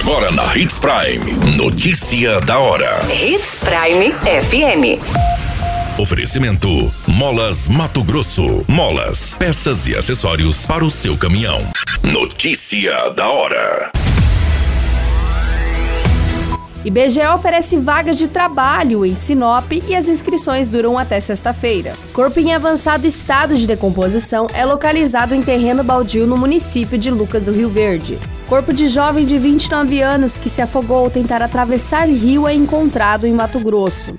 Agora na Hits Prime. Notícia da hora. Hits Prime FM. Oferecimento: Molas Mato Grosso. Molas, peças e acessórios para o seu caminhão. Notícia da hora. IBGE oferece vagas de trabalho em Sinop e as inscrições duram até sexta-feira. Corpo em avançado estado de decomposição é localizado em terreno baldio no município de Lucas do Rio Verde. Corpo de jovem de 29 anos que se afogou ao tentar atravessar rio é encontrado em Mato Grosso.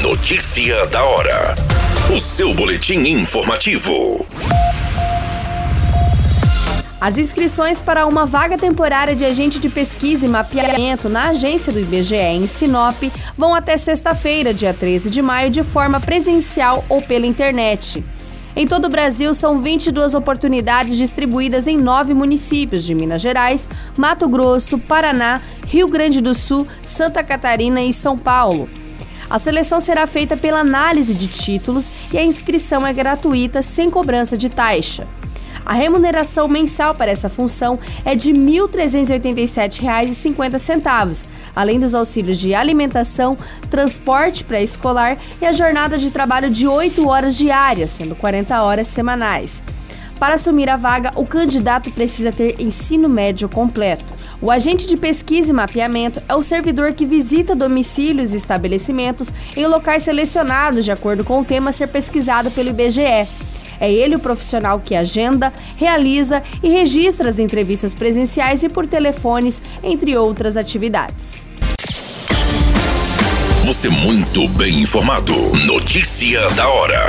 Notícia da hora. O seu boletim informativo. As inscrições para uma vaga temporária de agente de pesquisa e mapeamento na agência do IBGE em Sinop vão até sexta-feira, dia 13 de maio, de forma presencial ou pela internet. Em todo o Brasil, são 22 oportunidades distribuídas em nove municípios de Minas Gerais, Mato Grosso, Paraná, Rio Grande do Sul, Santa Catarina e São Paulo. A seleção será feita pela análise de títulos e a inscrição é gratuita, sem cobrança de taxa. A remuneração mensal para essa função é de R$ 1.387,50, além dos auxílios de alimentação, transporte pré-escolar e a jornada de trabalho de 8 horas diárias, sendo 40 horas semanais. Para assumir a vaga, o candidato precisa ter ensino médio completo. O agente de pesquisa e mapeamento é o servidor que visita domicílios e estabelecimentos em locais selecionados de acordo com o tema a ser pesquisado pelo IBGE. É ele o profissional que agenda, realiza e registra as entrevistas presenciais e por telefones, entre outras atividades. Você muito bem informado. Notícia da hora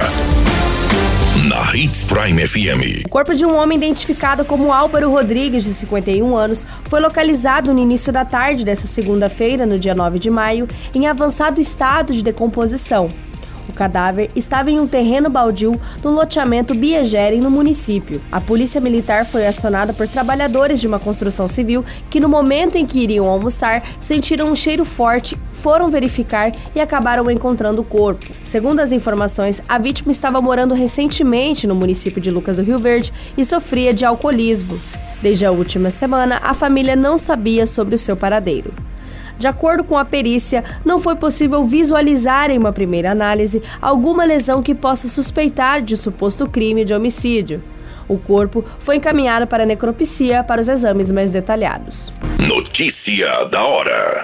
na Hits Prime FM. O corpo de um homem identificado como Álvaro Rodrigues, de 51 anos, foi localizado no início da tarde dessa segunda-feira, no dia 9 de maio, em avançado estado de decomposição. O cadáver estava em um terreno baldio no loteamento Biegere, no município. A polícia militar foi acionada por trabalhadores de uma construção civil que, no momento em que iriam almoçar, sentiram um cheiro forte, foram verificar e acabaram encontrando o corpo. Segundo as informações, a vítima estava morando recentemente no município de Lucas do Rio Verde e sofria de alcoolismo. Desde a última semana, a família não sabia sobre o seu paradeiro. De acordo com a perícia, não foi possível visualizar em uma primeira análise alguma lesão que possa suspeitar de suposto crime de homicídio. O corpo foi encaminhado para necropsia para os exames mais detalhados. Notícia da hora.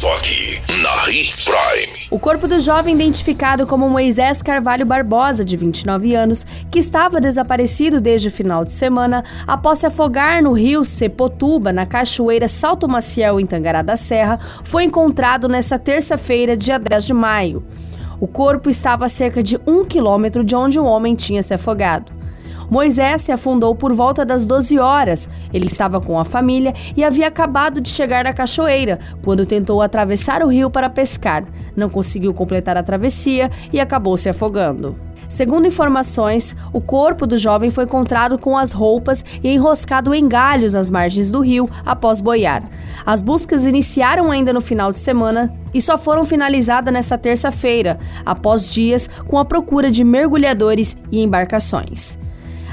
Só aqui, na Hits Prime. O corpo do jovem identificado como Moisés Carvalho Barbosa, de 29 anos, que estava desaparecido desde o final de semana após se afogar no rio Sepotuba, na cachoeira Salto Maciel, em Tangará da Serra, foi encontrado nesta terça-feira, dia 10 de maio. O corpo estava a cerca de um quilômetro de onde o homem tinha se afogado. Moisés se afundou por volta das 12 horas. Ele estava com a família e havia acabado de chegar na cachoeira quando tentou atravessar o rio para pescar. Não conseguiu completar a travessia e acabou se afogando. Segundo informações, o corpo do jovem foi encontrado com as roupas e enroscado em galhos nas margens do rio após boiar. As buscas iniciaram ainda no final de semana e só foram finalizadas nesta terça-feira, após dias com a procura de mergulhadores e embarcações.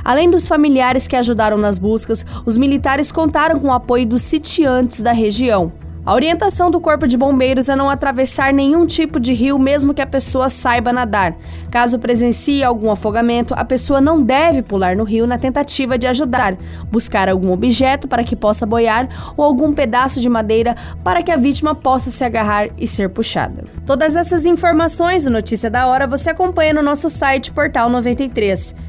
Além dos familiares que ajudaram nas buscas, os militares contaram com o apoio dos sitiantes da região. A orientação do Corpo de Bombeiros é não atravessar nenhum tipo de rio, mesmo que a pessoa saiba nadar. Caso presencie algum afogamento, a pessoa não deve pular no rio na tentativa de ajudar, buscar algum objeto para que possa boiar ou algum pedaço de madeira para que a vítima possa se agarrar e ser puxada. Todas essas informações do Notícia da Hora você acompanha no nosso site Portal 93.